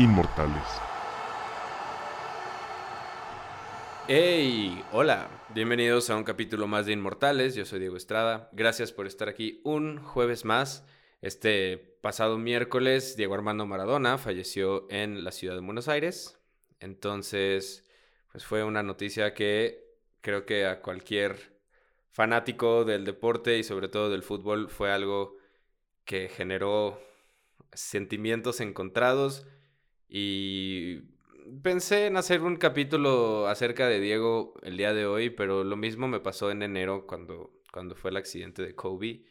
inmortales. ¡Hey! Hola, bienvenidos a un capítulo más de Inmortales. Yo soy Diego Estrada. Gracias por estar aquí un jueves más. Este pasado miércoles, Diego Armando Maradona falleció en la ciudad de Buenos Aires. Entonces, pues fue una noticia que creo que a cualquier fanático del deporte y sobre todo del fútbol fue algo que generó sentimientos encontrados y pensé en hacer un capítulo acerca de Diego el día de hoy, pero lo mismo me pasó en enero cuando, cuando fue el accidente de Kobe.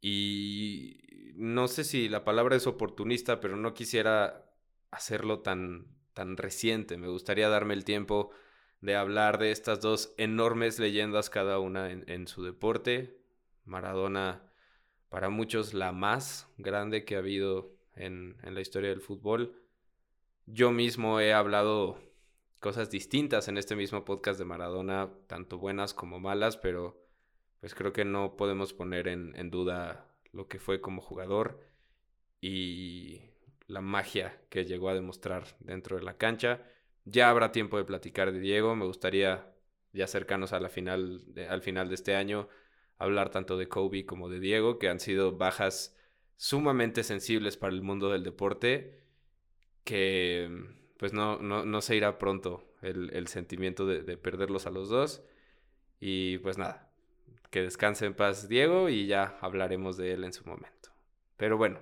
Y no sé si la palabra es oportunista, pero no quisiera hacerlo tan, tan reciente. Me gustaría darme el tiempo de hablar de estas dos enormes leyendas, cada una en, su deporte. Maradona, para muchos, la más grande que ha habido en, en la historia del fútbol. Yo mismo he hablado cosas distintas en este mismo podcast de Maradona, tanto buenas como malas, pero pues creo que no podemos poner en, duda lo que fue como jugador y la magia que llegó a demostrar dentro de la cancha. Ya habrá tiempo de platicar de Diego. Me gustaría, ya cercanos a la final al final de este año, hablar tanto de Kobe como de Diego, que han sido bajas sumamente sensibles para el mundo del deporte, que pues no, no, se irá pronto el, sentimiento de, de, perderlos a los dos. Y pues nada, que descanse en paz Diego y ya hablaremos de él en su momento. Pero bueno,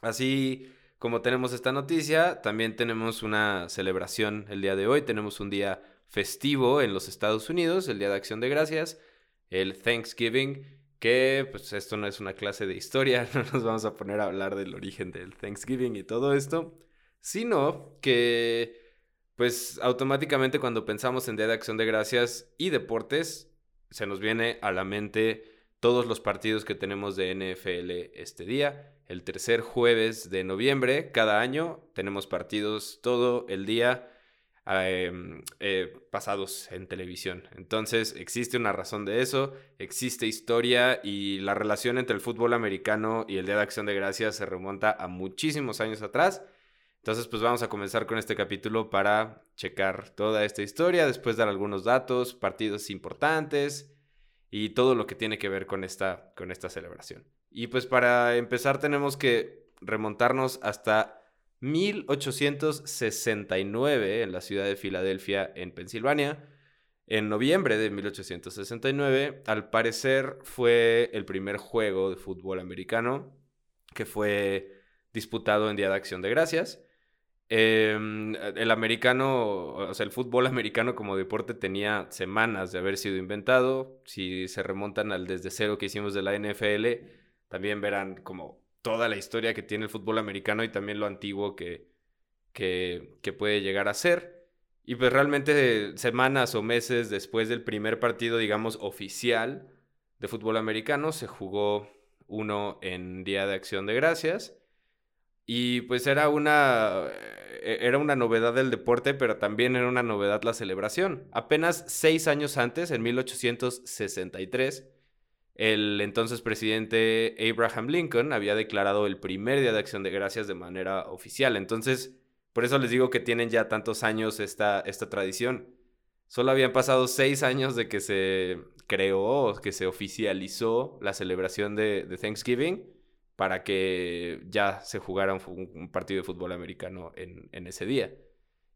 así como tenemos esta noticia, también tenemos una celebración el día de hoy. Tenemos un día festivo en los Estados Unidos, el Día de Acción de Gracias, el Thanksgiving, que pues esto no es una clase de historia, no nos vamos a poner a hablar del origen del Thanksgiving y todo esto, sino que pues automáticamente cuando pensamos en Día de Acción de Gracias y deportes, se nos viene a la mente todos los partidos que tenemos de NFL este día el tercer jueves de noviembre cada año. Tenemos partidos todo el día em, eh, pasados en televisión. Entonces existe una razón de eso, existe historia y la relación entre el fútbol americano y el Día de Acción de Gracias se remonta a muchísimos años atrás. Entonces, pues vamos a comenzar con este capítulo para checar toda esta historia, después dar algunos datos, partidos importantes y todo lo que tiene que ver con esta, con esta celebración. Y pues para empezar tenemos que remontarnos hasta 1869 en la ciudad de Filadelfia, en Pensilvania. En noviembre de 1869, al parecer fue el primer juego de fútbol americano que fue disputado en Día de Acción de Gracias. Em, el americano, o sea, el fútbol americano como deporte tenía semanas de haber sido inventado. Si se remontan al desde cero que hicimos de la NFL, también verán como toda la historia que tiene el fútbol americano y también lo antiguo que, que, puede llegar a ser. Y pues realmente semanas o meses después del primer partido, digamos, oficial de fútbol americano, se jugó uno en Día de Acción de Gracias. Y pues era una, e, era una novedad del deporte, pero también era una novedad la celebración. Apenas seis años antes, en 1863, el entonces presidente Abraham Lincoln había declarado el primer Día de Acción de Gracias de manera oficial. Entonces, por eso les digo que tienen ya tantos años esta, esta tradición. Solo habían pasado seis años de que se creó, que se oficializó la celebración de, Thanksgiving para que ya se jugara un, partido de fútbol americano en, ese día.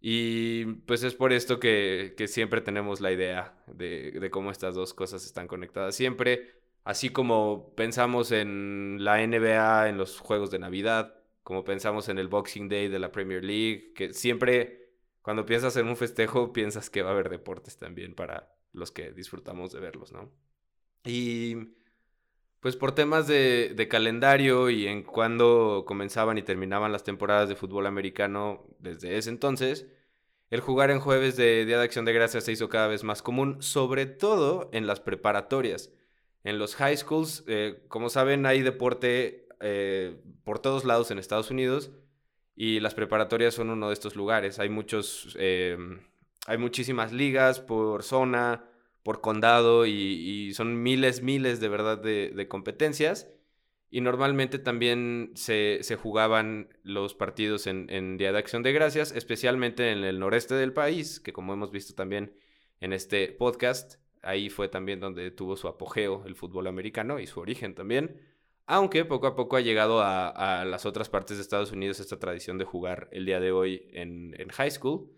Y pues es por esto que, siempre tenemos la idea de, de, cómo estas dos cosas están conectadas siempre. Así como pensamos en la NBA en los juegos de Navidad, como pensamos en el Boxing Day de la Premier League, que siempre cuando piensas en un festejo piensas que va a haber deportes también para los que disfrutamos de verlos, ¿no? Y pues por temas de, calendario y en cuando comenzaban y terminaban las temporadas de fútbol americano desde ese entonces, el jugar en jueves de Día de Acción de Gracias se hizo cada vez más común, sobre todo en las preparatorias en los high schools, eh, como saben, hay deporte eh, por todos lados en Estados Unidos y las preparatorias son uno de estos lugares. Hay muchos, em, hay muchísimas ligas por zona, por condado y, son miles, miles de verdad de, competencias. Y normalmente también se, jugaban los partidos en, Día de Acción de Gracias, especialmente en el noreste del país, que como hemos visto también en este podcast, ahí fue también donde tuvo su apogeo el fútbol americano y su origen también. Aunque poco a poco ha llegado a, las otras partes de Estados Unidos esta tradición de jugar el día de hoy en high school.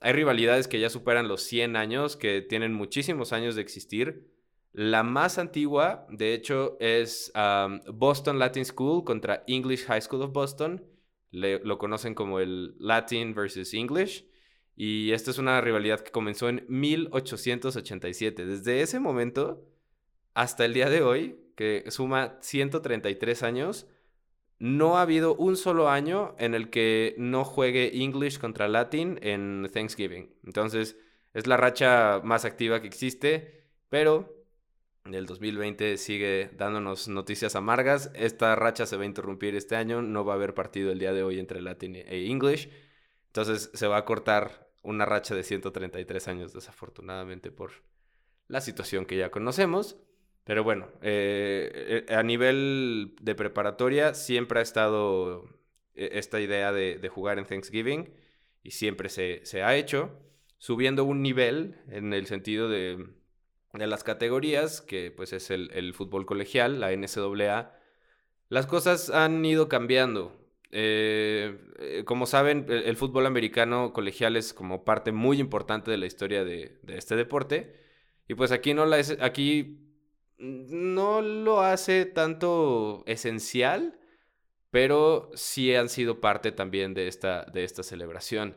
Hay rivalidades que ya superan los 100 años, que tienen muchísimos años de existir la más antigua, de hecho, es Boston Latin School contra English High School of Boston. lo conocen como el Latin versus English. Y esta es una rivalidad que comenzó en 1887. Desde ese momento hasta el día de hoy, que suma 133 años, no ha habido un solo año en el que no juegue English contra Latin en Thanksgiving. Entonces, es la racha más activa que existe, pero el 2020 sigue dándonos noticias amargas. Esta racha se va a interrumpir este año. No va a haber partido el día de hoy entre Latin e English. Entonces se va a cortar una racha de 133 años, desafortunadamente, por la situación que ya conocemos. Pero bueno, eh, eh, a nivel de preparatoria siempre ha estado eh, esta idea de, jugar en Thanksgiving y siempre se, se ha hecho, subiendo un nivel en el sentido de de las categorías, que pues es el, fútbol colegial, la NCAA, las cosas han ido cambiando. Eh, eh, como saben, el, fútbol americano colegial es como parte muy importante de la historia de, este deporte. Y pues aquí no, la aquí no lo hace tanto esencial, pero sí han sido parte también de esta, de esta celebración.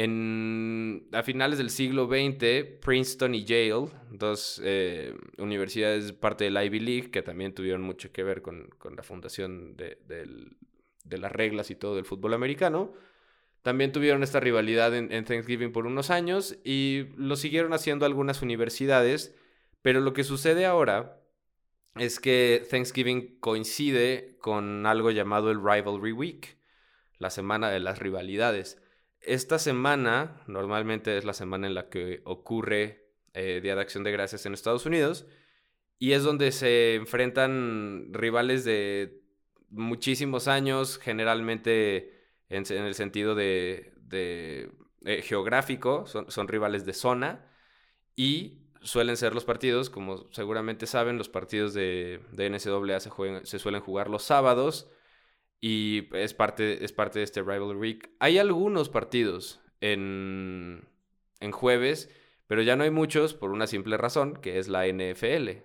En, a finales del siglo XX, Princeton y Yale, dos eh, universidades parte de la Ivy League, que también tuvieron mucho que ver con, la fundación de, las reglas y todo del fútbol americano, también tuvieron esta rivalidad en, Thanksgiving por unos años y lo siguieron haciendo algunas universidades, pero lo que sucede ahora es que Thanksgiving coincide con algo llamado el Rivalry Week, la semana de las rivalidades. Esta semana normalmente es la semana en la que ocurre eh, Día de Acción de Gracias en Estados Unidos y es donde se enfrentan rivales de muchísimos años, generalmente en, el sentido de, eh, geográfico, son, rivales de zona y suelen ser los partidos, como seguramente saben, los partidos de, de NCAA se, se suelen jugar los sábados y es parte, es parte de este Rivalry. Hay algunos partidos en, en jueves, pero ya no hay muchos por una simple razón, que es la NFL.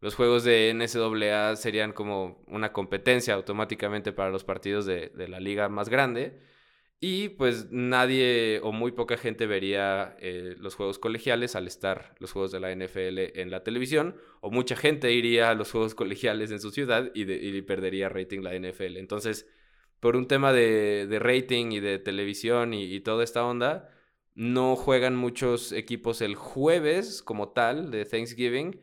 Los juegos de NCAA serían como una competencia automáticamente para los partidos de, de la liga más grande y pues nadie o muy poca gente vería eh, los juegos colegiales al estar los juegos de la NFL en la televisión, o mucha gente iría a los juegos colegiales en su ciudad y, perdería rating la NFL. Entonces, por un tema de, rating y de televisión y, toda esta onda, no juegan muchos equipos el jueves como tal de Thanksgiving.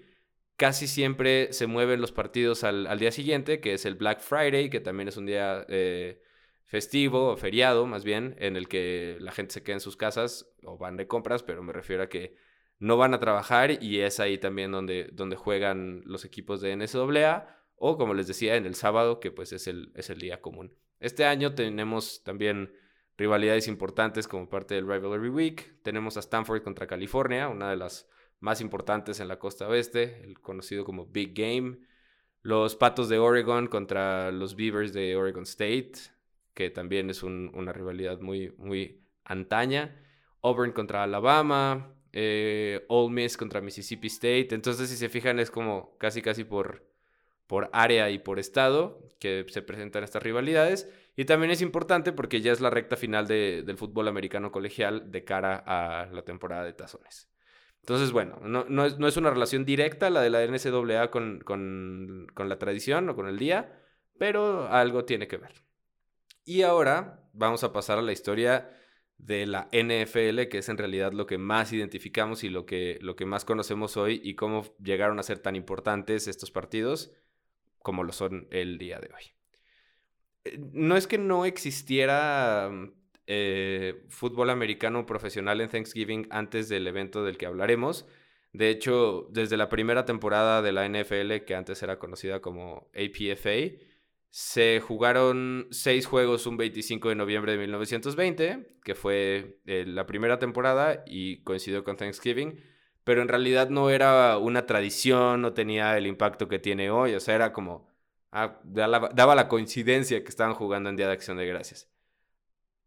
Casi siempre se mueven los partidos al, día siguiente, que es el Black Friday, que también es un día... Eh, festivo o feriado más bien, en el que la gente se queda en sus casas o van de compras, pero me refiero a que no van a trabajar y es ahí también donde, donde juegan los equipos de NSAA o como les decía en el sábado que pues es el, es el día común. Este año tenemos también rivalidades importantes como parte del Rivalry Week. Tenemos a Stanford contra California, una de las más importantes en la costa oeste, el conocido como Big Game. Los Patos de Oregon contra los Beavers de Oregon State que también es una rivalidad muy, muy antaña. Auburn contra Alabama, eh, Ole Miss contra Mississippi State. Entonces, si se fijan, es como casi, casi por, por área y por estado que se presentan estas rivalidades. Y también es importante porque ya es la recta final del fútbol americano colegial de cara a la temporada de tazones. Entonces, bueno, no, no, es, no es, una relación directa la de la NCAA con, con, con la tradición o con el día, pero algo tiene que ver. Y ahora vamos a pasar a la historia de la NFL, que es en realidad lo que más identificamos y lo que, lo que más conocemos hoy y cómo llegaron a ser tan importantes estos partidos como lo son el día de hoy. Eh, no es que no existiera mm, eh, fútbol americano profesional en Thanksgiving antes del evento del que hablaremos. De hecho, desde la primera temporada de la NFL, que antes era conocida como APFA, se jugaron seis juegos un 25 de noviembre de 1920, que fue eh, la primera temporada y coincidió con Thanksgiving, pero en realidad no era una tradición, no tenía el impacto que tiene hoy, o sea, era como, ah, daba la coincidencia que estaban jugando en Día de Acción de Gracias.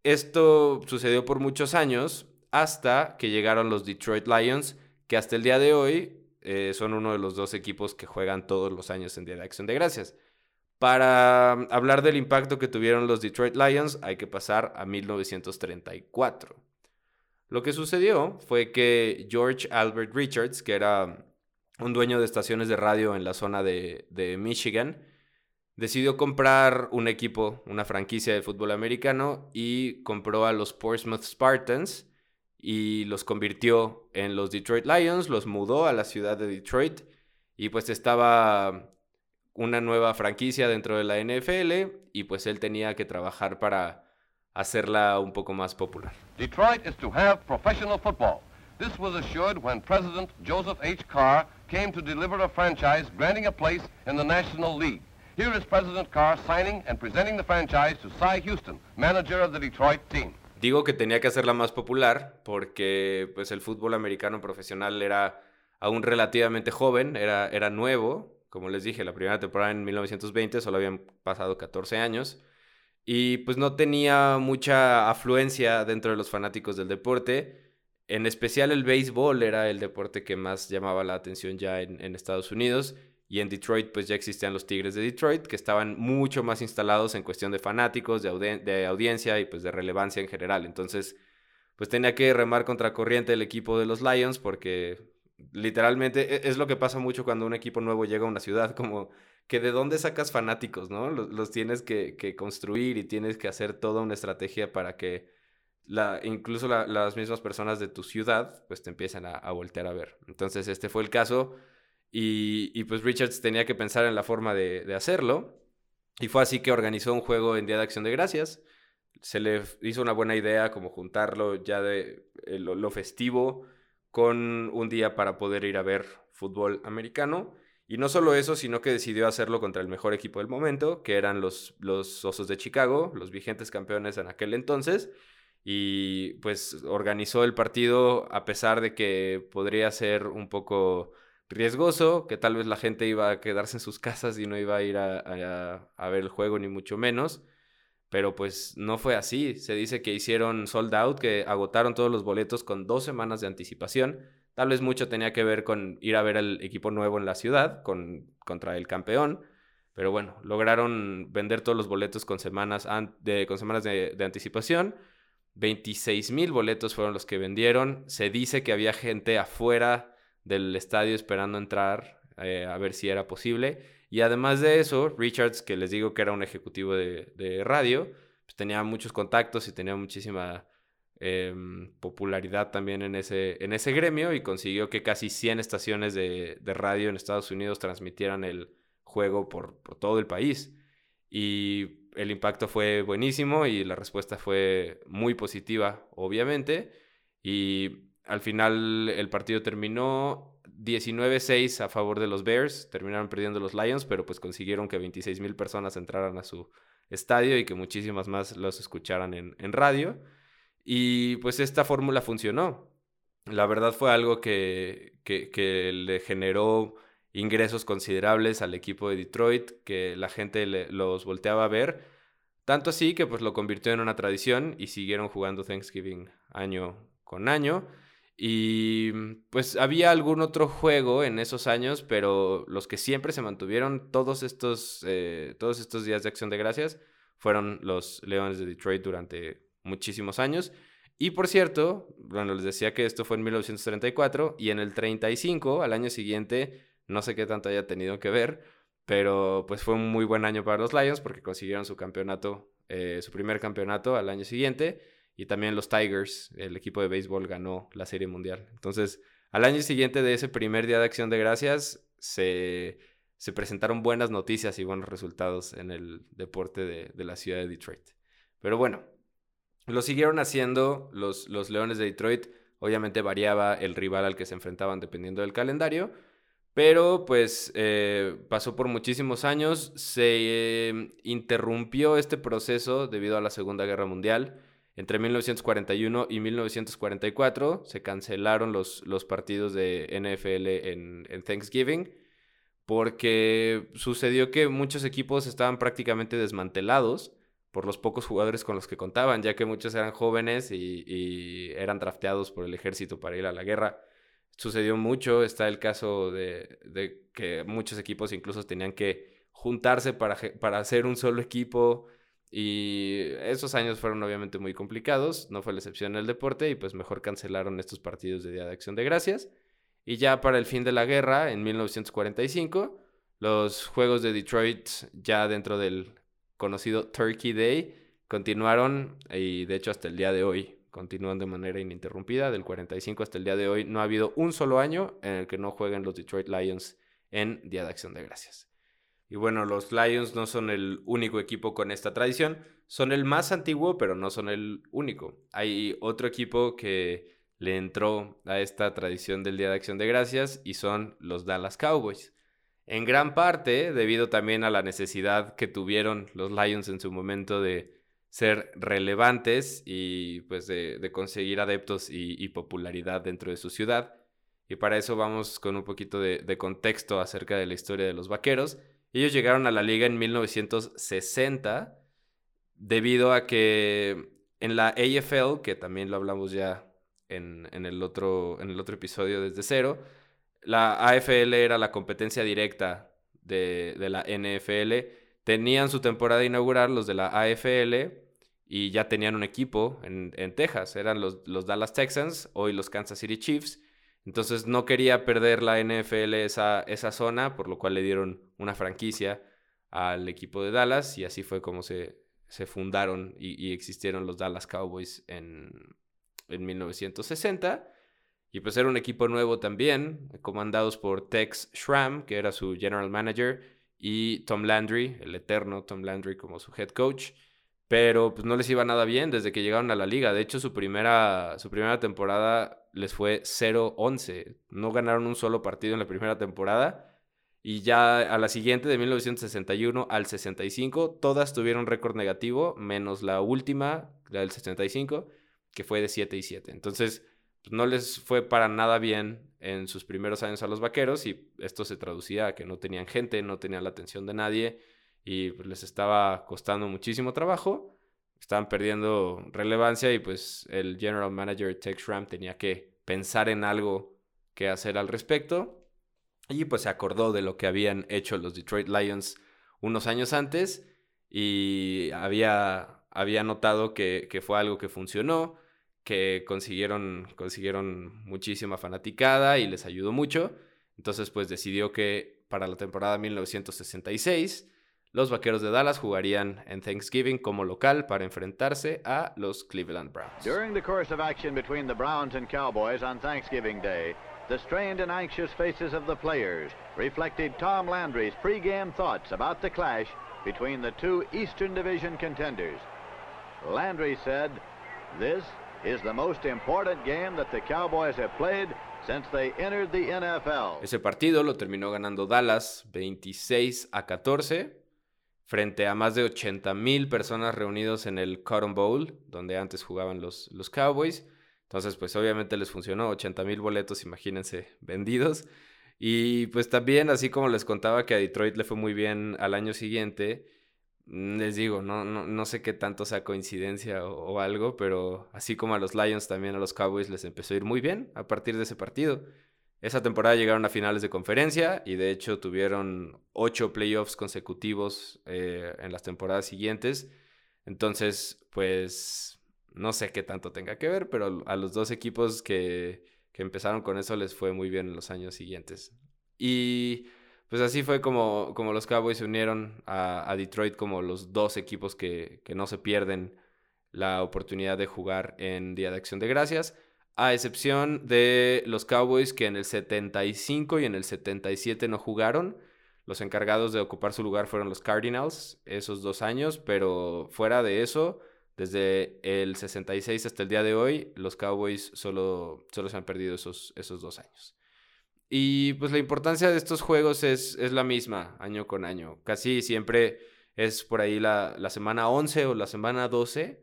Esto sucedió por muchos años hasta que llegaron los Detroit Lions, que hasta el día de hoy eh, son uno de los dos equipos que juegan todos los años en Día de Acción de Gracias. Para hablar del impacto que tuvieron los Detroit Lions, hay que pasar a 1934. Lo que sucedió fue que George Albert Richards, que era un dueño de estaciones de radio en la zona de, de Michigan, decidió comprar un equipo, una franquicia de fútbol americano y compró a los Portsmouth Spartans y los convirtió en los Detroit Lions, los mudó a la ciudad de Detroit y pues estaba una nueva franquicia dentro de la NFL y pues él tenía que trabajar para hacerla un poco más popular. Detroit is to have professional football. This was assured when President Joseph H. Carr came to deliver a franchise granting a place in the National League. Here is President Carr signing and presenting the franchise to Cy Houston, manager of the Detroit team. Digo que tenía que hacerla más popular porque pues el fútbol americano profesional era aún relativamente joven, era, era nuevo, como les dije, la primera temporada en 1920 solo habían pasado 14 años y pues no tenía mucha afluencia dentro de los fanáticos del deporte. En especial el béisbol era el deporte que más llamaba la atención ya en, Estados Unidos. Y en Detroit pues ya existían los Tigres de Detroit que estaban mucho más instalados en cuestión de fanáticos, de, de audiencia y pues de relevancia en general. Entonces pues tenía que remar contra corriente el equipo de los Lions porque literalmente e, es lo que pasa mucho cuando un equipo nuevo llega a una ciudad, como que de dónde sacas fanáticos, ¿no? Los, tienes que, construir y tienes que hacer toda una estrategia para que la, incluso las mismas personas de tu ciudad pues te empiecen a, voltear a ver. Entonces este fue el caso y, pues Richards tenía que pensar en la forma de, hacerlo y fue así que organizó un juego en Día de Acción de Gracias. Se le hizo una buena idea como juntarlo ya de eh, lo festivo con un día para poder ir a ver fútbol americano. Y no solo eso, sino que decidió hacerlo contra el mejor equipo del momento, que eran los, los Osos de Chicago, los vigentes campeones en aquel entonces. Y pues organizó el partido a pesar de que podría ser un poco riesgoso, que tal vez la gente iba a quedarse en sus casas y no iba a ir a, a ver el juego ni mucho menos pero pues no fue así. Se dice que hicieron sold out, que agotaron todos los boletos con dos semanas de anticipación. Tal vez mucho tenía que ver con ir a ver al equipo nuevo en la ciudad con, contra el campeón. Pero bueno, lograron vender todos los boletos con semanas, de, con semanas de, anticipación. 26 mil boletos fueron los que vendieron. Se dice que había gente afuera del estadio esperando entrar eh, a ver si era posible. Y además de eso, Richards, que les digo que era un ejecutivo de, radio, pues tenía muchos contactos y tenía muchísima em, popularidad también en ese, en ese gremio y consiguió que casi 100 estaciones de, radio en Estados Unidos transmitieran el juego por, todo el país. Y el impacto fue buenísimo y la respuesta fue muy positiva, obviamente. Y al final el partido terminó 19-6 a favor de los Bears, terminaron perdiendo los Lions, pero pues consiguieron que 26 mil personas entraran a su estadio y que muchísimas más los escucharan en, radio. Y pues esta fórmula funcionó. La verdad fue algo que, que, le generó ingresos considerables al equipo de Detroit, que la gente los volteaba a ver. Tanto así que pues lo convirtió en una tradición y siguieron jugando Thanksgiving año con año. Y mm, pues había algún otro juego en esos años, pero los que siempre se mantuvieron todos estos, eh, todos estos días de acción de gracias fueron los Leones de Detroit durante muchísimos años. Y por cierto, bueno, les decía que esto fue en 1934 y en el 35, al año siguiente, no sé qué tanto haya tenido que ver, pero pues fue un muy buen año para los Lions porque consiguieron su campeonato, eh, su primer campeonato al año siguiente y también los Tigers, el equipo de béisbol, ganó la Serie Mundial. Entonces, al año siguiente de ese primer día de acción de gracias, se, presentaron buenas noticias y buenos resultados en el deporte de, la ciudad de Detroit. Pero bueno, lo siguieron haciendo los, los Leones de Detroit Obviamente variaba el rival al que se enfrentaban dependiendo del calendario. Pero pues eh, pasó por muchísimos años, se em, interrumpió este proceso debido a la Segunda Guerra Mundial. Entre 1941 y 1944 se cancelaron los, los partidos de NFL en, Thanksgiving porque sucedió que muchos equipos estaban prácticamente desmantelados por los pocos jugadores con los que contaban, ya que muchos eran jóvenes y, eran drafteados por el ejército para ir a la guerra sucedió mucho. Está el caso de, que muchos equipos incluso tenían que juntarse para, para hacer un solo equipo. Y esos años fueron obviamente muy complicados, no fue la excepción en el deporte y pues mejor cancelaron estos partidos de Día de Acción de Gracias. Y ya para el fin de la guerra, en 1945, los Juegos de Detroit, ya dentro del conocido Turkey Day, continuaron y de hecho hasta el día de hoy continúan de manera ininterrumpida. Del 45 hasta el día de hoy no ha habido un solo año en el que no jueguen los Detroit Lions en Día de Acción de Gracias. Y bueno, los Lions no son el único equipo con esta tradición, son el más antiguo, pero no son el único. Hay otro equipo que le entró a esta tradición del Día de Acción de Gracias y son los Dallas Cowboys. En gran parte debido también a la necesidad que tuvieron los Lions en su momento de ser relevantes y pues de, conseguir adeptos y, popularidad dentro de su ciudad. Y para eso vamos con un poquito de, de, contexto acerca de la historia de los vaqueros. Ellos llegaron a la liga en 1960 debido a que en la AFL, que también lo hablamos ya en, el, otro, en el otro episodio desde cero, la AFL era la competencia directa de, de la NFL. Tenían su temporada inaugural los de la AFL y ya tenían un equipo en, Texas, eran los, los, Dallas Texans, hoy los Kansas City Chiefs. Entonces no quería perder la NFL esa, esa zona, por lo cual le dieron una franquicia al equipo de Dallas y así fue como se, se fundaron y, existieron los Dallas Cowboys en, en 1960. Y pues era un equipo nuevo también, comandados por Tex Schramm, que era su general manager, y Tom Landry, el eterno Tom Landry como su head coach pero pues no les iba nada bien desde que llegaron a la liga. De hecho, su primera, su primera temporada les fue 0-11. No ganaron un solo partido en la primera temporada. Y ya a la siguiente, de 1961 al 65, todas tuvieron récord negativo, menos la última, la del 65, que fue de 7 y 7. Entonces, pues, no les fue para nada bien en sus primeros años a los vaqueros y esto se traducía a que no tenían gente, no tenían la atención de nadie y pues, les estaba costando muchísimo trabajo, estaban perdiendo relevancia y pues el general manager Tex Ram tenía que pensar en algo que hacer al respecto y pues se acordó de lo que habían hecho los Detroit Lions unos años antes y había, había notado que, que fue algo que funcionó, que consiguieron, consiguieron muchísima fanaticada y les ayudó mucho. Entonces pues decidió que para la temporada 1966 los Vaqueros de Dallas jugarían en Thanksgiving como local para enfrentarse a los Cleveland Browns. During the course of action between the Browns and Cowboys on Thanksgiving Day, the strained and anxious faces of the players reflected Tom Landry's pregame thoughts about the clash between the two Eastern Division contenders. Landry said, This is the most important game that the Cowboys have played since they entered the NFL. Ese partido lo terminó ganando Dallas 26 a 14 frente a más de 80 mil personas reunidos en el Cotton Bowl, donde antes jugaban los, los Cowboys. Entonces, pues obviamente les funcionó, 80 mil boletos, imagínense, vendidos. Y pues también, así como les contaba que a Detroit le fue muy bien al año siguiente, mm, les digo, no, no, no sé qué tanto sea coincidencia o, o, algo, pero así como a los Lions, también a los Cowboys les empezó a ir muy bien a partir de ese partido. Esa temporada llegaron a finales de conferencia y de hecho tuvieron ocho playoffs consecutivos eh, en las temporadas siguientes. Entonces, pues no sé qué tanto tenga que ver, pero a los dos equipos que, empezaron con eso les fue muy bien en los años siguientes. Y pues así fue como, como los Cowboys se unieron a, Detroit como los dos equipos que, que no se pierden la oportunidad de jugar en Día de Acción de Gracias a excepción de los Cowboys que en el 75 y en el 77 no jugaron. Los encargados de ocupar su lugar fueron los Cardinals esos dos años, pero fuera de eso, Desde el 66 hasta el día de hoy, los Cowboys solo, solo se han perdido esos, esos dos años. Y pues la importancia de estos juegos es, es la misma año con año. Casi siempre es por ahí la, la semana 11 o la semana 12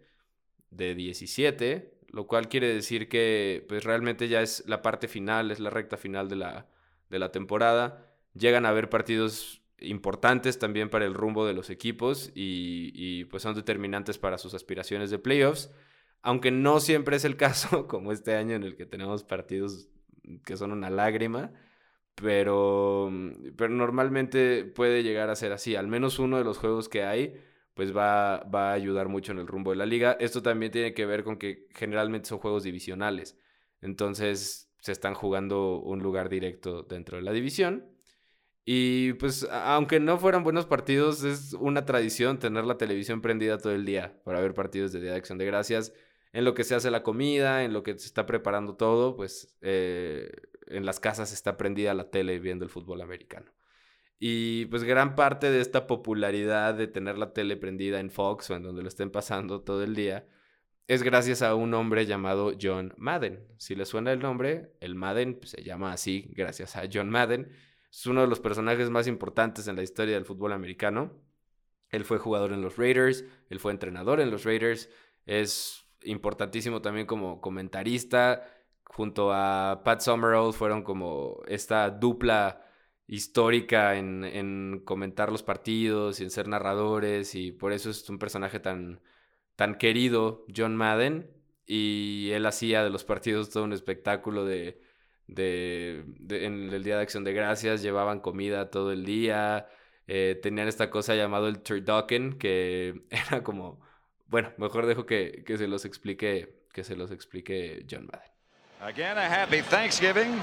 de 17, lo cual quiere decir que pues realmente ya es la parte final, es la recta final de la, de la temporada. Llegan a haber partidos importantes también para el rumbo de los equipos y, y, pues son determinantes para sus aspiraciones de playoffs, aunque no siempre es el caso, como este año en el que tenemos partidos que son una lágrima, pero, pero normalmente puede llegar a ser así, al menos uno de los juegos que hay pues va, va a ayudar mucho en el rumbo de la liga. Esto también tiene que ver con que generalmente son juegos divisionales, entonces se están jugando un lugar directo dentro de la división y pues aunque no fueran buenos partidos, es una tradición tener la televisión prendida todo el día para ver partidos de Día de Acción de Gracias. En lo que se hace la comida, en lo que se está preparando todo, pues eh, en las casas está prendida la tele viendo el fútbol americano. Y pues gran parte de esta popularidad de tener la tele prendida en Fox o en donde lo estén pasando todo el día es gracias a un hombre llamado John Madden. Si le suena el nombre, el Madden pues, se llama así gracias a John Madden es uno de los personajes más importantes en la historia del fútbol americano. Él fue jugador en los Raiders, él fue entrenador en los Raiders, es importantísimo también como comentarista. Junto a Pat Summerall fueron como esta dupla histórica en, en, comentar los partidos y en ser narradores y por eso es un personaje tan, tan querido, John Madden, y él hacía de los partidos todo un espectáculo de de, en el Día de Acción de Gracias, llevaban comida todo el día, eh, tenían esta cosa llamado el turducken, que era como, bueno, mejor dejo que, que se los explique, que se los explique John Madden. Again, a happy Thanksgiving.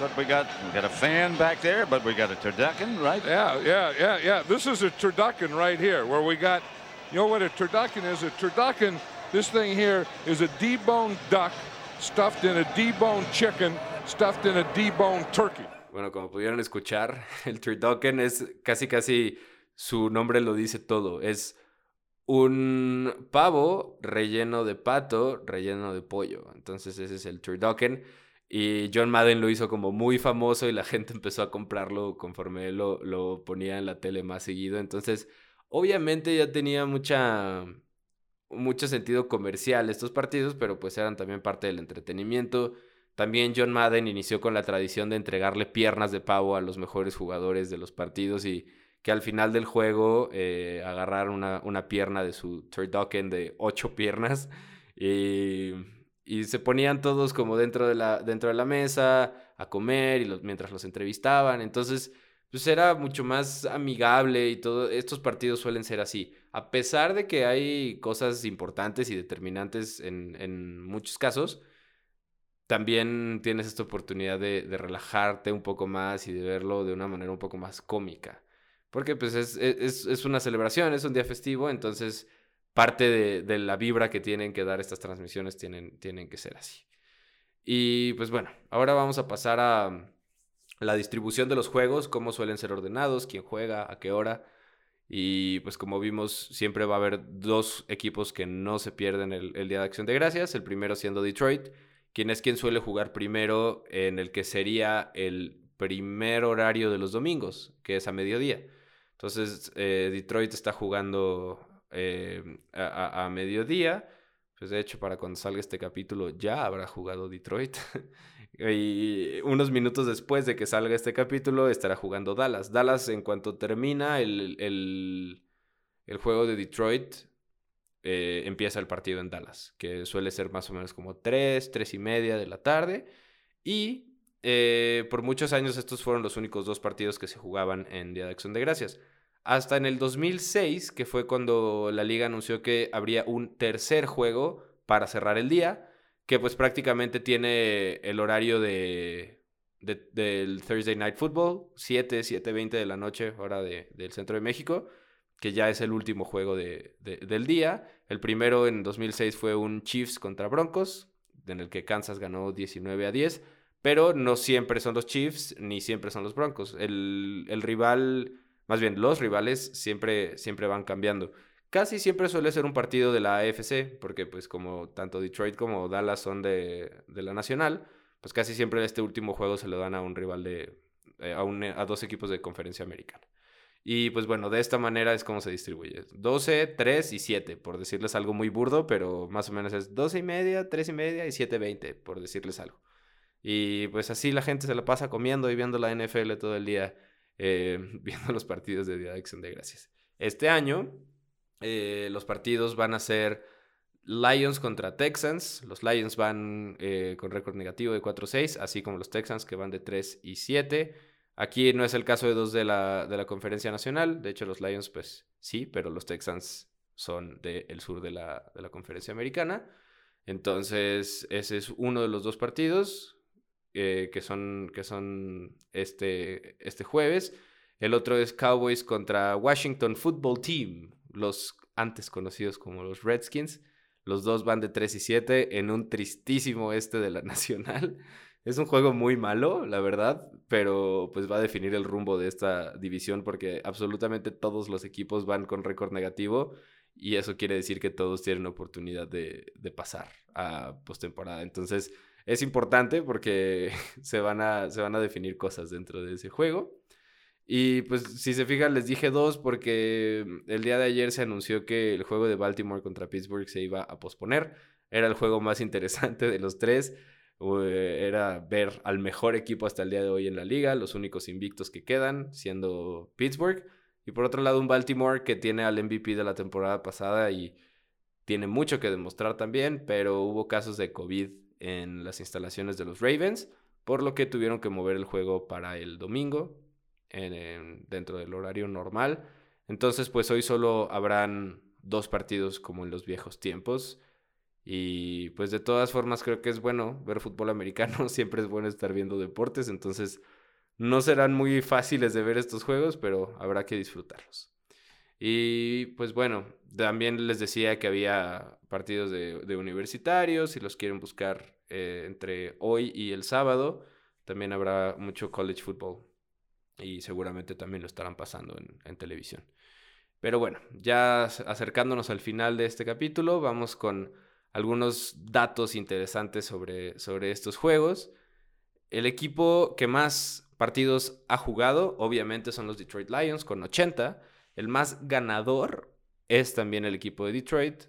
Look what we got. We got a fan back there, but we got a turducken, right? Yeah, yeah, yeah, yeah. This is a turducken right here, where we got, you know what a turducken is? A turducken, this thing here is a deboned duck stuffed in a deboned chicken, stuffed in a deboned turkey. Bueno, como pudieron escuchar, el turducken es casi casi su nombre lo dice todo. Es un pavo relleno de pato, relleno de pollo. Entonces ese es el turducken. Y John Madden lo hizo como muy famoso y la gente empezó a comprarlo conforme lo, lo ponía en la tele más seguido. Entonces, obviamente ya tenía mucha mucho sentido comercial estos partidos, pero pues eran también parte del entretenimiento. También John Madden inició con la tradición de entregarle piernas de pavo a los mejores jugadores de los partidos y que al final del juego eh, agarraron una, una, pierna de su turducken de ocho piernas y, y, se ponían todos como dentro de la, dentro de la mesa a comer y mientras los entrevistaban. Entonces, pues era mucho más amigable y todo. Estos partidos suelen ser así a pesar de que hay cosas importantes y determinantes en, muchos casos, también tienes esta oportunidad de, relajarte un poco más y de verlo de una manera un poco más cómica. Porque pues es, una celebración, es un día festivo, entonces parte de, la vibra que tienen que dar estas transmisiones tienen, tienen que ser así. Y pues bueno, ahora vamos a pasar a la distribución de los juegos, cómo suelen ser ordenados, quién juega, a qué hora. Y pues como vimos, siempre va a haber dos equipos que no se pierden el, Día de Acción de Gracias. El primero siendo Detroit, quien es quien suele jugar primero en el que sería el primer horario de los domingos, que es a mediodía. Entonces, eh, Detroit está jugando a, a, mediodía. Pues de hecho, para cuando salga este capítulo ya habrá jugado Detroit. Y unos minutos después de que salga este capítulo estará jugando Dallas. Dallas en cuanto termina el, el, juego de Detroit, eh, empieza el partido en Dallas, que suele ser más o menos como 3, 3 y media de la tarde. Y eh, por muchos años estos fueron los únicos dos partidos que se jugaban en Día de Acción de Gracias. Hasta en el 2006, que fue cuando la liga anunció que habría un tercer juego para cerrar el día que pues prácticamente tiene el horario de, del Thursday Night Football, 7, 7.20 de la noche, hora del centro de México, que ya es el último juego de, del día. El primero en 2006 fue un Chiefs contra Broncos, en el que Kansas ganó 19 a 10, pero no siempre son los Chiefs ni siempre son los Broncos. El, el rival, más bien los rivales, siempre, siempre van cambiando. Casi siempre suele ser un partido de la AFC, porque pues como tanto Detroit como Dallas son de, de la Nacional, pues casi siempre este último juego se lo dan a un rival de, eh, a, un, a dos equipos de conferencia americana. Y pues bueno, de esta manera es como se distribuye. 12, 3 y 7, por decirles algo muy burdo, pero más o menos es 12 y media, 3 y media y 7, 20, por decirles algo. Y pues así la gente se la pasa comiendo y viendo la NFL todo el día, eh, viendo los partidos de Día de Acción de Gracias. Este año, eh, los partidos van a ser Lions contra Texans. Los Lions van eh, con récord negativo de 4-6, así como los Texans que van de 3 y 7. Aquí no es el caso de dos de la, de la conferencia nacional. De hecho, los Lions, pues sí, pero los Texans son del sur de la, de la conferencia americana. Entonces, ese es uno de los dos partidos eh, que son, que son este, este jueves. El otro es Cowboys contra Washington Football Team, los antes conocidos como los Redskins. Los dos van de 3 y 7 en un tristísimo este de la Nacional. Es un juego muy malo, la verdad, pero pues va a definir el rumbo de esta división porque absolutamente todos los equipos van con récord negativo y eso quiere decir que todos tienen oportunidad de, de pasar a postemporada. Entonces es importante porque se van, a, se van a definir cosas dentro de ese juego. Y pues si se fijan, les dije dos porque el día de ayer se anunció que el juego de Baltimore contra Pittsburgh se iba a posponer. Era el juego más interesante de los tres. Eh, era ver al mejor equipo hasta el día de hoy en la liga, los únicos invictos que quedan, siendo Pittsburgh. Y por otro lado, un Baltimore que tiene al MVP de la temporada pasada y tiene mucho que demostrar también, pero hubo casos de COVID en las instalaciones de los Ravens, por lo que tuvieron que mover el juego para el domingo, dentro del horario normal. Entonces, pues hoy solo habrán dos partidos como en los viejos tiempos. Y pues de todas formas creo que es bueno ver fútbol americano, siempre es bueno estar viendo deportes, entonces no serán muy fáciles de ver estos juegos, pero habrá que disfrutarlos. Y pues bueno, también les decía que había partidos de, universitarios, si los quieren buscar eh, entre hoy y el sábado, también habrá mucho college football y seguramente también lo estarán pasando en, en televisión. Pero bueno, ya acercándonos al final de este capítulo, vamos con algunos datos interesantes sobre, sobre estos juegos. El equipo que más partidos ha jugado, obviamente, son los Detroit Lions con 80. El más ganador es también el equipo de Detroit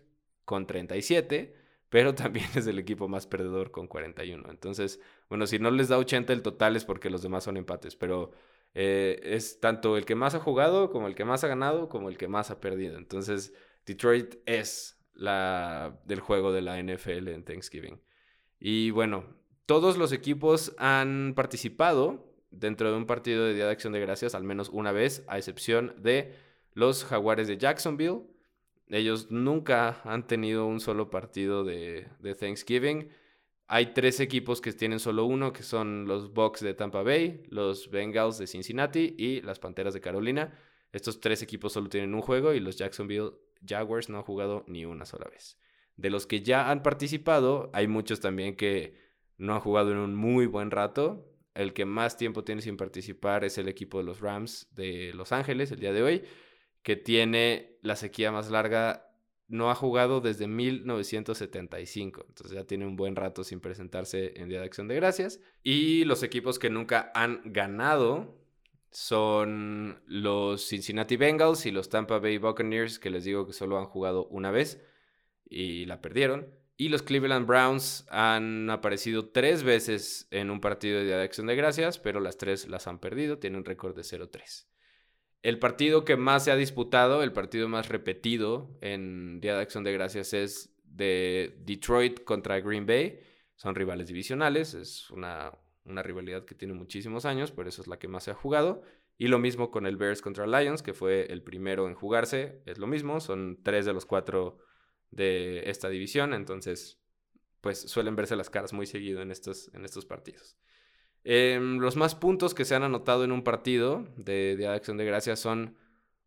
con 37, pero también es el equipo más perdedor con 41. Entonces, bueno, si no les da 80 el total es porque los demás son empates, pero eh, es tanto el que más ha jugado como el que más ha ganado como el que más ha perdido. Entonces, Detroit es la, del juego de la NFL en Thanksgiving. Y bueno, todos los equipos han participado dentro de un partido de Día de Acción de Gracias al menos una vez, a excepción de los Jaguares de Jacksonville. Ellos nunca han tenido un solo partido de, Thanksgiving. Hay tres equipos que tienen solo uno, que son los Bucks de Tampa Bay, los Bengals de Cincinnati y las Panteras de Carolina. Estos tres equipos solo tienen un juego y los Jacksonville Jaguars no ha jugado ni una sola vez. De los que ya han participado, hay muchos también que no han jugado en un muy buen rato. El que más tiempo tiene sin participar es el equipo de los Rams de Los Ángeles el día de hoy, que tiene la sequía más larga. No ha jugado desde 1975, entonces ya tiene un buen rato sin presentarse en Día de Acción de Gracias. Y los equipos que nunca han ganado son los Cincinnati Bengals y los Tampa Bay Buccaneers, que les digo que solo han jugado una vez y la perdieron. Y los Cleveland Browns han aparecido tres veces en un partido de Día de Acción de Gracias, pero las tres las han perdido, tienen un récord de 0-3. El partido que más se ha disputado, el partido más repetido en Día de Acción de Gracias es de Detroit contra Green Bay. Son rivales divisionales, es una, una rivalidad que tiene muchísimos años, pero eso es la que más se ha jugado. Y lo mismo con el Bears contra Lions, que fue el primero en jugarse, es lo mismo, son tres de los cuatro de esta división, entonces pues suelen verse las caras muy seguido en estos, en estos partidos. Em, los más puntos que se han anotado en un partido de, de Acción de Gracias son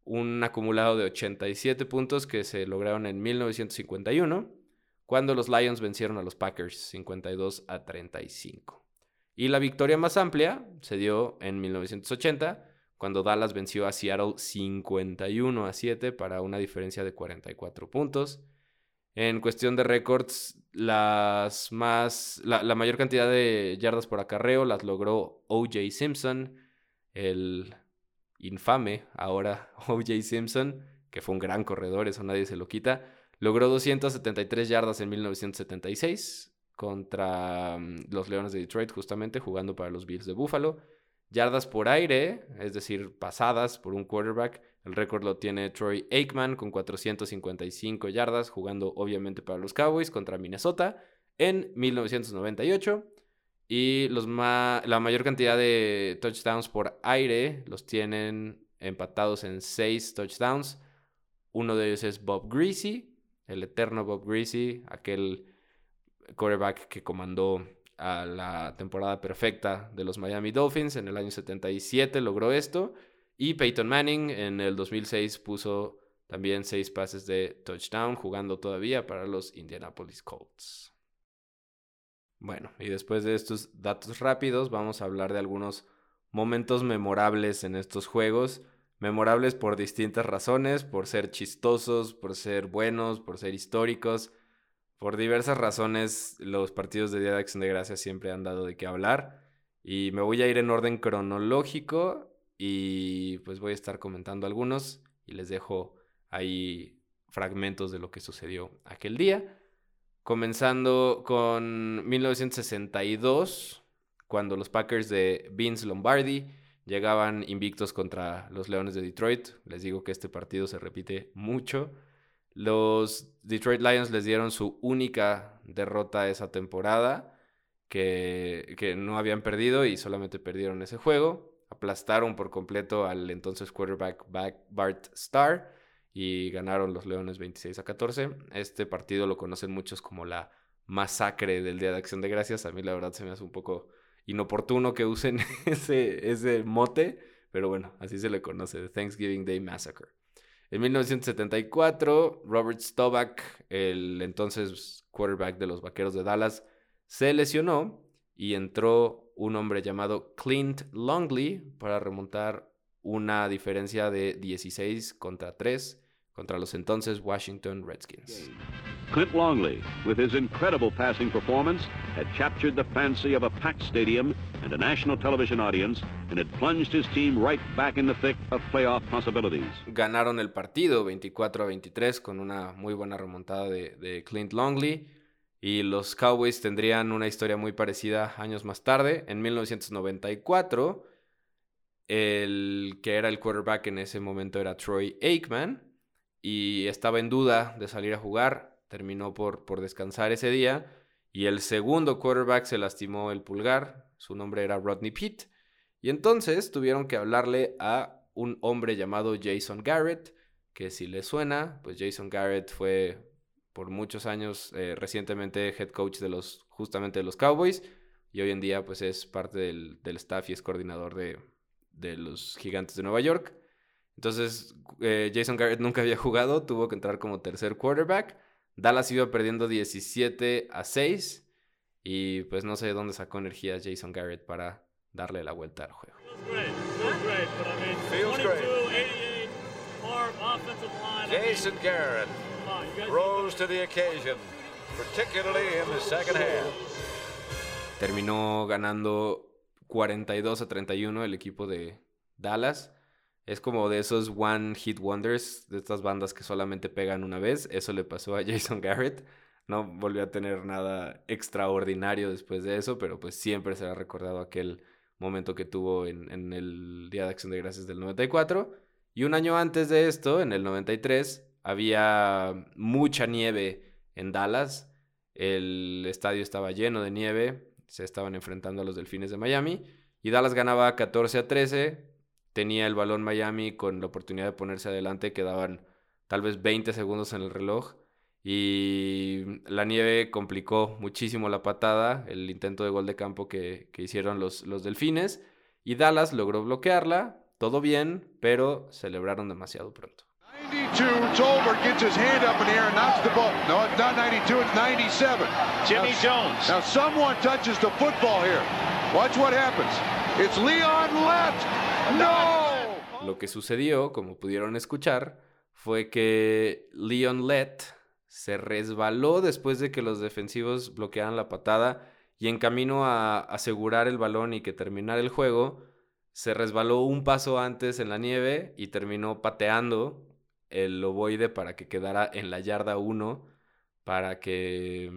un acumulado de 87 puntos que se lograron en 1951, cuando los Lions vencieron a los Packers 52 a 35. Y la victoria más amplia se dio en 1980 cuando Dallas venció a Seattle 51 a 7 para una diferencia de 44 puntos. En cuestión de récords, las más, la, la, mayor cantidad de yardas por acarreo las logró OJ Simpson, el infame ahora OJ Simpson, que fue un gran corredor, eso nadie se lo quita. Logró 273 yardas en 1976 contra mm, los Leones de Detroit, justamente jugando para los Bills de Buffalo. Yardas por aire, es decir, pasadas por un quarterback. El récord lo tiene Troy Aikman con 455 yardas, jugando obviamente para los Cowboys contra Minnesota en 1998. Y los la mayor cantidad de touchdowns por aire los tienen empatados en 6 touchdowns. Uno de ellos es Bob Greasy, el eterno Bob Greasy, aquel quarterback que comandó a la temporada perfecta de los Miami Dolphins. En el año 77 logró esto. Y Peyton Manning en el 2006 puso también seis pases de touchdown jugando todavía para los Indianapolis Colts. Bueno, y después de estos datos rápidos vamos a hablar de algunos momentos memorables en estos juegos. Memorables por distintas razones, por ser chistosos, por ser buenos, por ser históricos por diversas razones, los partidos de Día de Acción de Gracias siempre han dado de qué hablar. Y me voy a ir en orden cronológico y pues voy a estar comentando algunos y les dejo ahí fragmentos de lo que sucedió aquel día. Comenzando con 1962, cuando los Packers de Vince Lombardi llegaban invictos contra los Leones de Detroit. Les digo que este partido se repite mucho. Los Detroit Lions les dieron su única derrota esa temporada, que, que, no habían perdido y solamente perdieron ese juego. Aplastaron por completo al entonces quarterback Bart Starr y ganaron los Leones 26 a 14. Este partido lo conocen muchos como la masacre del Día de Acción de Gracias. A mí la verdad se me hace un poco inoportuno que usen ese, ese mote, pero bueno, así se le conoce, The Thanksgiving Day Massacre. En 1974, Robert Staubach, el entonces quarterback de los Vaqueros de Dallas, se lesionó y entró un hombre llamado Clint Longley para remontar una diferencia de 16 contra 3 contra los entonces Washington Redskins. Clint Longley, with his incredible passing performance, had captured the fancy of a packed stadium and a national television audience and had plunged his team right back in the thick of playoff possibilities. Ganaron el partido 24 a 23 con una muy buena remontada de, de Clint Longley y los Cowboys tendrían una historia muy parecida años más tarde. En 1994, el que era el quarterback en ese momento era Troy Aikman y estaba en duda de salir a jugar, terminó por, por descansar ese día y el segundo quarterback se lastimó el pulgar, su nombre era Rodney Pitt, y entonces tuvieron que hablarle a un hombre llamado Jason Garrett, que si le suena, pues Jason Garrett fue por muchos años eh, recientemente head coach de los justamente de los Cowboys y hoy en día pues es parte del, del staff y es coordinador de, de los Gigantes de Nueva York. Entonces, eh, Jason Garrett nunca había jugado, tuvo que entrar como tercer quarterback. Dallas iba perdiendo 17 a 6 y pues no sé de dónde sacó energía Jason Garrett para darle la vuelta al juego. Jason Garrett rose to the occasion, particularly in the second half. Terminó ganando 42 a 31 el equipo de Dallas. Es como de esos One Hit Wonders, de estas bandas que solamente pegan una vez. Eso le pasó a Jason Garrett. No volvió a tener nada extraordinario después de eso, pero pues siempre será recordado aquel momento que tuvo en, en el Día de Acción de Gracias del 94. Y un año antes de esto, en el 93, había mucha nieve en Dallas. El estadio estaba lleno de nieve. Se estaban enfrentando a los Delfines de Miami. Y Dallas ganaba 14 a 13 tenía el balón Miami con la oportunidad de ponerse adelante, quedaban tal vez 20 segundos en el reloj y la nieve complicó muchísimo la patada, el intento de gol de campo que, que hicieron los, los delfines y Dallas logró bloquearla, todo bien, pero celebraron demasiado pronto. 92, Tolbert gets his hand up in the air and knocks the ball. No, it's not 92, it's 97. Jimmy now, Jones. Now someone touches the football here. Watch what happens. It's Leon left. No! lo que sucedió, como pudieron escuchar, fue que Leon Lett se resbaló después de que los defensivos bloquearan la patada y en camino a asegurar el balón y que terminara el juego, se resbaló un paso antes en la nieve y terminó pateando el ovoide para que quedara en la yarda 1 para que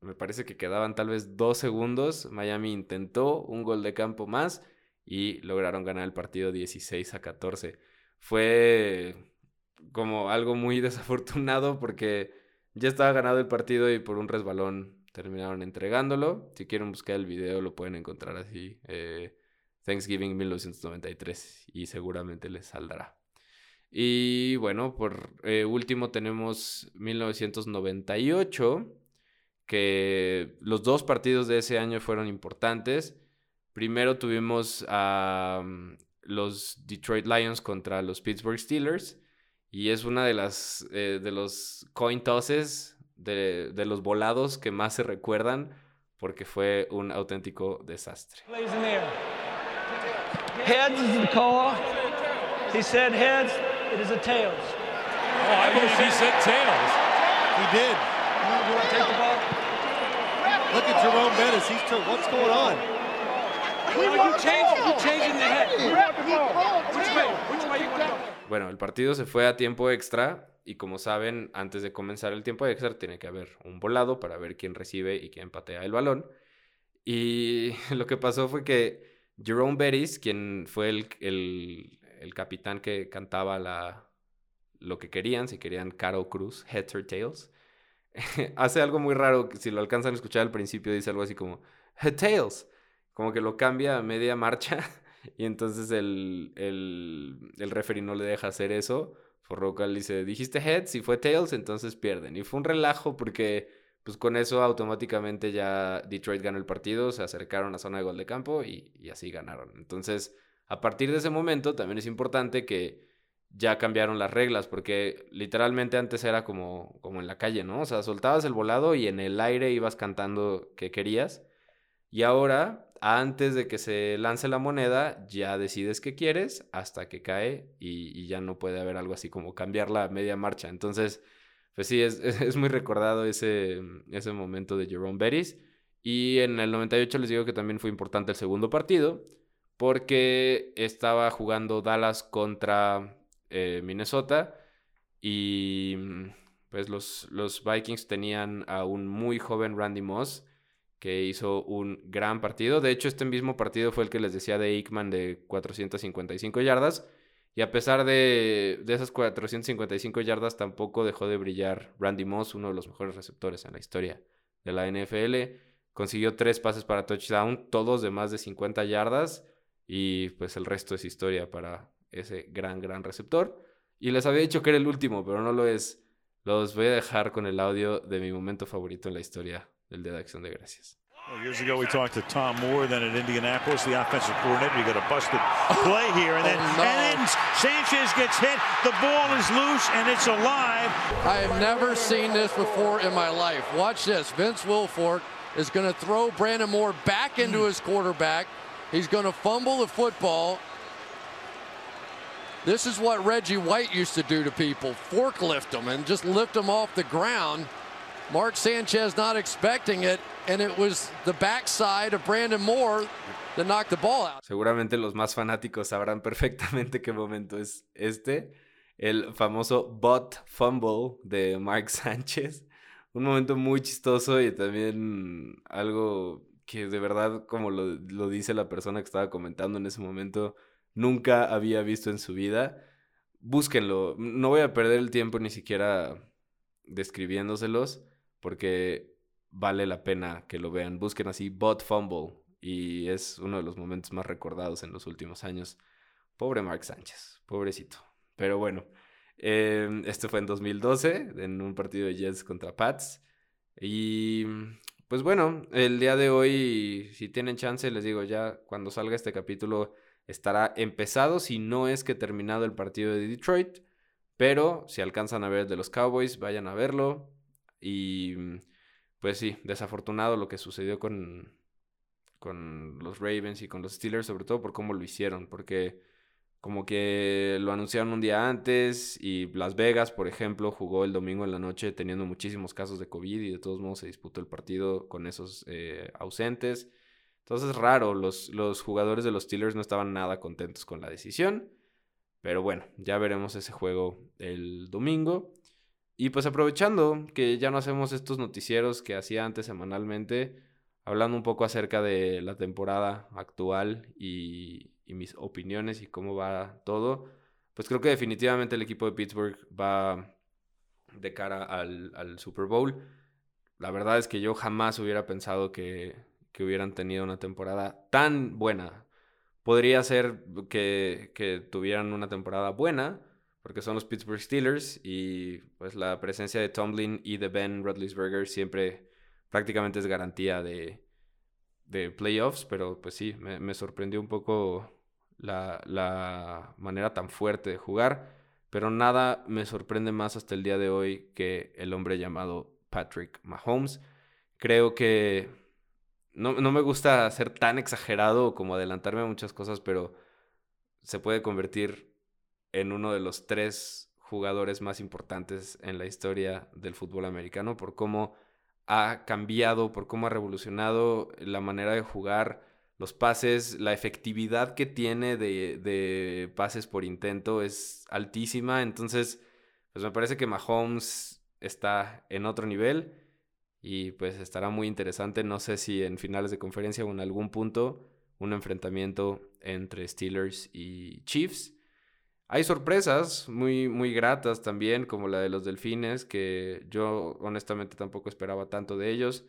me parece que quedaban tal vez dos segundos. Miami intentó un gol de campo más y lograron ganar el partido 16 a 14. Fue como algo muy desafortunado porque ya estaba ganado el partido y por un resbalón terminaron entregándolo. Si quieren buscar el video lo pueden encontrar así. Eh, Thanksgiving 1993 y seguramente les saldrá. Y bueno, por eh, último tenemos 1998, que los dos partidos de ese año fueron importantes. Primero tuvimos a mm, los Detroit Lions contra los Pittsburgh Steelers y es una de las eh, de los coin tosses de, de, los volados que más se recuerdan porque fue un auténtico desastre. Heads is the call. He said heads. It is a tails. Oh, I believe he said tails. He did. You, want to take the ball? Look at Jerome Bettis. He's turned. What's going on? Bueno, el partido se fue a tiempo extra y como saben, antes de comenzar el tiempo extra tiene que haber un volado para ver quién recibe y quién patea el balón. Y lo que pasó fue que Jerome Bettis, quien fue el, el, capitán que cantaba la, lo que querían, si querían Caro Cruz, Heads or Tails, hace algo muy raro, si lo alcanzan a escuchar al principio, dice algo así como Tails, como que lo cambia a media marcha y entonces el, el, el referee no le deja hacer eso. Forrocal dice, dijiste Heads y fue Tails, entonces pierden. Y fue un relajo porque pues con eso automáticamente ya Detroit ganó el partido, se acercaron a zona de gol de campo y, y, así ganaron. Entonces, a partir de ese momento también es importante que ya cambiaron las reglas, porque literalmente antes era como, como en la calle, ¿no? O sea, soltabas el volado y en el aire ibas cantando que querías. Y ahora, antes de que se lance la moneda, ya decides qué quieres hasta que cae y, ya no puede haber algo así como cambiar la media marcha. Entonces, pues sí, es, es, muy recordado ese, ese momento de Jerome Bettis. Y en el 98 les digo que también fue importante el segundo partido, porque estaba jugando Dallas contra eh, Minnesota y pues los, los Vikings tenían a un muy joven Randy Moss que hizo un gran partido. De hecho, este mismo partido fue el que les decía de Ickman de 455 yardas. Y a pesar de, de, esas 455 yardas, tampoco dejó de brillar Randy Moss, uno de los mejores receptores en la historia de la NFL. Consiguió tres pases para touchdown, todos de más de 50 yardas. Y pues el resto es historia para ese gran, gran receptor. Y les había dicho que era el último, pero no lo es. Los voy a dejar con el audio de mi momento favorito en la historia del Día de Acción de Gracias. Well, years ago, we talked to Tom Moore, then at Indianapolis, the offensive coordinator. You got a busted play here, and then, oh, no. and then Sanchez gets hit. The ball is loose, and it's alive. I have never seen this before in my life. Watch this. Vince Wilfork is going to throw Brandon Moore back into his quarterback. He's going to fumble the football. This is what Reggie White used to do to people forklift them and just lift them off the ground. Mark Sanchez not expecting it, and it was the backside of Brandon Moore that knocked the ball out. Seguramente los más fanáticos sabrán perfectamente qué momento es este, el famoso bot fumble de Mark Sánchez. Un momento muy chistoso y también algo que de verdad, como lo, lo dice la persona que estaba comentando en ese momento, nunca había visto en su vida. Búsquenlo. No voy a perder el tiempo ni siquiera describiéndoselos porque vale la pena que lo vean. Busquen así Bot Fumble y es uno de los momentos más recordados en los últimos años. Pobre Mark Sánchez, pobrecito. Pero bueno, eh, este fue en 2012 en un partido de Jets contra Pats. Y pues bueno, el día de hoy, si tienen chance, les digo ya, cuando salga este capítulo estará empezado, si no es que terminado el partido de Detroit. Pero si alcanzan a ver el de los Cowboys, vayan a verlo. Y pues sí, desafortunado lo que sucedió con, con los Ravens y con los Steelers, sobre todo por cómo lo hicieron. Porque como que lo anunciaron un día antes y Las Vegas, por ejemplo, jugó el domingo en la noche teniendo muchísimos casos de COVID y de todos modos se disputó el partido con esos eh, ausentes. Entonces es raro, los, los jugadores de los Steelers no estaban nada contentos con la decisión. Pero bueno, ya veremos ese juego el domingo. Y pues aprovechando que ya no hacemos estos noticieros que hacía antes semanalmente, hablando un poco acerca de la temporada actual y, mis opiniones y cómo va todo, pues creo que definitivamente el equipo de Pittsburgh va de cara al, Super Bowl. La verdad es que yo jamás hubiera pensado que, que hubieran tenido una temporada tan buena. Podría ser que, que, tuvieran una temporada buena, porque son los Pittsburgh Steelers y pues la presencia de Tomlin y de Ben Roethlisberger siempre prácticamente es garantía de, de playoffs, pero pues sí, me, me sorprendió un poco la, manera tan fuerte de jugar, pero nada me sorprende más hasta el día de hoy que el hombre llamado Patrick Mahomes. Creo que no, me gusta ser tan exagerado como adelantarme a muchas cosas, pero se puede convertir en uno de los tres jugadores más importantes en la historia del fútbol americano por cómo ha cambiado, por cómo ha revolucionado la manera de jugar los pases, la efectividad que tiene de, pases por intento es altísima. Entonces, pues me parece que Mahomes está en otro nivel y pues estará muy interesante. No sé si en finales de conferencia o en algún punto un enfrentamiento entre Steelers y Chiefs. Hay sorpresas muy, muy gratas también, como la de los Delfines, que yo honestamente tampoco esperaba tanto de ellos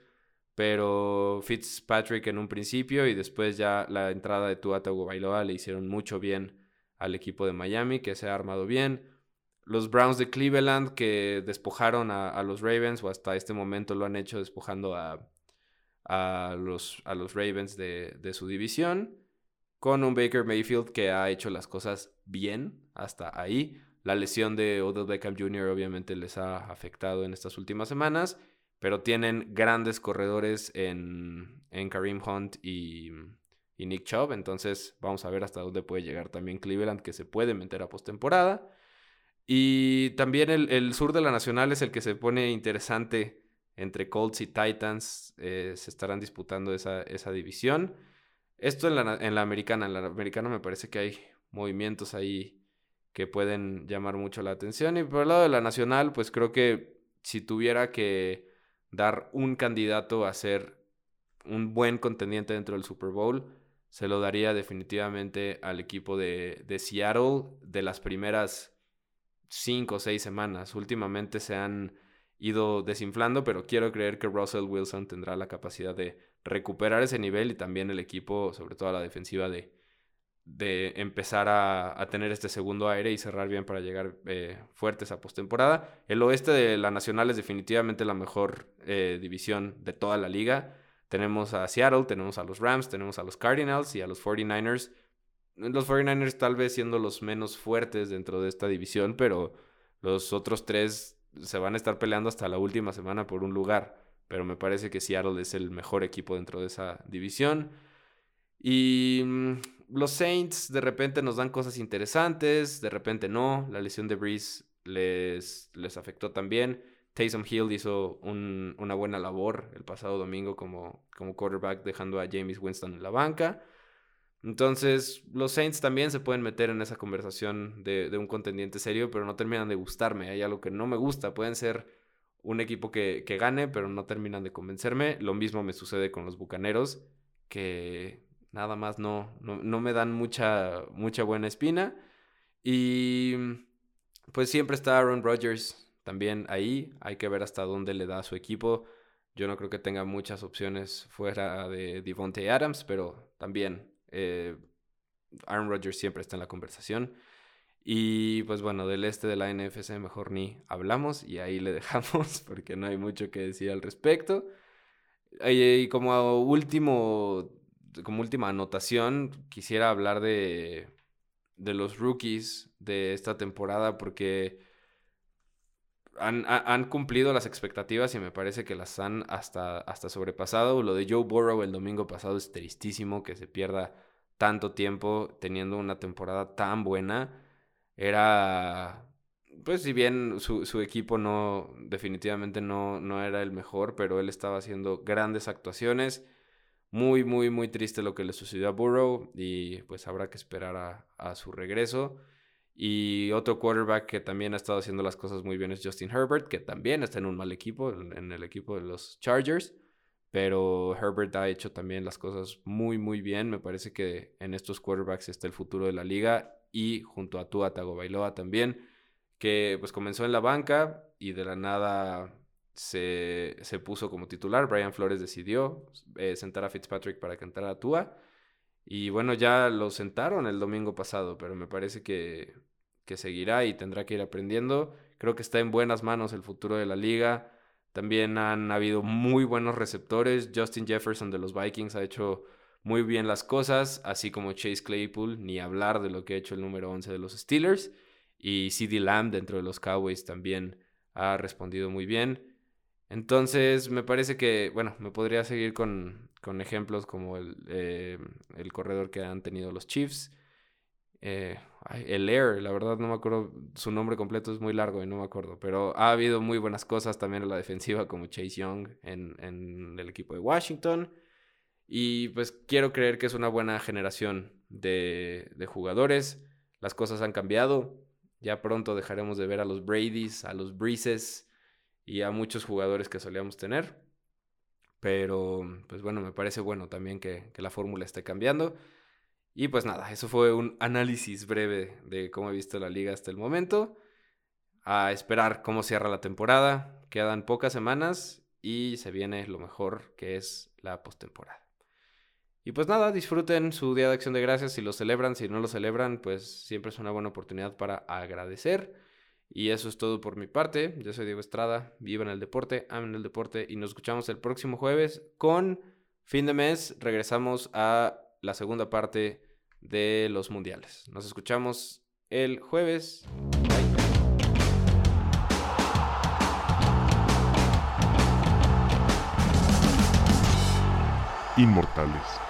pero Fitzpatrick en un principio y después ya la entrada de Tua Tagovailoa le hicieron mucho bien al equipo de Miami, que se ha armado bien. Los Browns de Cleveland que despojaron a, los Ravens, o hasta este momento lo han hecho despojando a, a, los, a los, Ravens de, de, su división, con un Baker Mayfield que ha hecho las cosas bien hasta ahí. La lesión de Odell Beckham Jr. obviamente les ha afectado en estas últimas semanas pero tienen grandes corredores en, en Kareem Hunt y, Nick Chubb. Entonces vamos a ver hasta dónde puede llegar también Cleveland, que se puede meter a postemporada. Y también el, sur de la Nacional es el que se pone interesante entre Colts y Titans. Eh, se estarán disputando esa, esa división. Esto en la, en la americana. En la americana me parece que hay movimientos ahí que pueden llamar mucho la atención. Y por el lado de la nacional, pues creo que si tuviera que dar un candidato a ser un buen contendiente dentro del Super Bowl, se lo daría definitivamente al equipo de, de Seattle de las primeras cinco o seis semanas. Últimamente se han ido desinflando, pero quiero creer que Russell Wilson tendrá la capacidad de recuperar ese nivel y también el equipo, sobre todo a la defensiva, de, de empezar a, tener este segundo aire y cerrar bien para llegar eh, fuertes a postemporada. El oeste de la Nacional es definitivamente la mejor eh, división de toda la liga. Tenemos a Seattle, tenemos a los Rams, tenemos a los Cardinals y a los 49ers. Los 49ers tal vez siendo los menos fuertes dentro de esta división, pero los otros tres se van a estar peleando hasta la última semana por un lugar. Pero me parece que Seattle es el mejor equipo dentro de esa división. Y mm, los Saints de repente nos dan cosas interesantes, de repente no. La lesión de Breeze les, les afectó también. Taysom Hill hizo una buena labor el pasado domingo como, como quarterback, dejando a James Winston en la banca. Entonces, los Saints también se pueden meter en esa conversación de, un contendiente serio, pero no terminan de gustarme. Hay algo que no me gusta. Pueden ser un equipo que, que gane, pero no terminan de convencerme. Lo mismo me sucede con los Bucaneros, que nada más no, no, me dan mucha, mucha buena espina. Y pues siempre está Aaron Rodgers también ahí. Hay que ver hasta dónde le da a su equipo. Yo no creo que tenga muchas opciones fuera de Devontae Adams, pero también eh, Aaron Rodgers siempre está en la conversación. Y pues bueno, del este de la NFC mejor ni hablamos y ahí le dejamos porque no hay mucho que decir al respecto. Y como último como última anotación, quisiera hablar de, de los rookies de esta temporada porque han, cumplido las expectativas y me parece que las han hasta, hasta sobrepasado. Lo de Joe Burrow el domingo pasado es tristísimo que se pierda tanto tiempo teniendo una temporada tan buena. Era, pues si bien su, su equipo no, definitivamente no, no era el mejor, pero él estaba haciendo grandes actuaciones. Muy, muy, muy triste lo que le sucedió a Burrow y pues habrá que esperar a, a su regreso. Y otro quarterback que también ha estado haciendo las cosas muy bien es Justin Herbert, que también está en un mal equipo, en, el equipo de los Chargers. Pero Herbert ha hecho también las cosas muy, muy bien. Me parece que en estos quarterbacks está el futuro de la liga. Y junto a Tua Tagovailoa también, que pues comenzó en la banca y de la nada se, se puso como titular. Brian Flores decidió eh, sentar a Fitzpatrick para cantar a Tua. Y bueno, ya lo sentaron el domingo pasado, pero me parece que, que seguirá y tendrá que ir aprendiendo. Creo que está en buenas manos el futuro de la liga. También han habido muy buenos receptores. Justin Jefferson de los Vikings ha hecho muy bien las cosas, así como Chase Claypool, ni hablar de lo que ha hecho el número 11 de los Steelers. Y CD Lamb dentro de los Cowboys también ha respondido muy bien. Entonces, me parece que, bueno, me podría seguir con, con ejemplos como el, eh, el, corredor que han tenido los Chiefs. Eh, el Air, la verdad no me acuerdo, su nombre completo es muy largo y no me acuerdo, pero ha habido muy buenas cosas también en la defensiva como Chase Young en, en el equipo de Washington. Y pues quiero creer que es una buena generación de, de jugadores. Las cosas han cambiado. Ya pronto dejaremos de ver a los Bradys, a los Breezes, y a muchos jugadores que solíamos tener. Pero, pues bueno, me parece bueno también que, la fórmula esté cambiando. Y pues nada, eso fue un análisis breve de cómo he visto la liga hasta el momento. A esperar cómo cierra la temporada. Quedan pocas semanas y se viene lo mejor que es la postemporada. Y pues nada, disfruten su Día de Acción de Gracias si lo celebran, si no lo celebran, pues siempre es una buena oportunidad para agradecer. Y eso es todo por mi parte. Yo soy Diego Estrada, vivan el deporte, amen el deporte y nos escuchamos el próximo jueves con fin de mes. Regresamos a la segunda parte de los mundiales. Nos escuchamos el jueves. Inmortales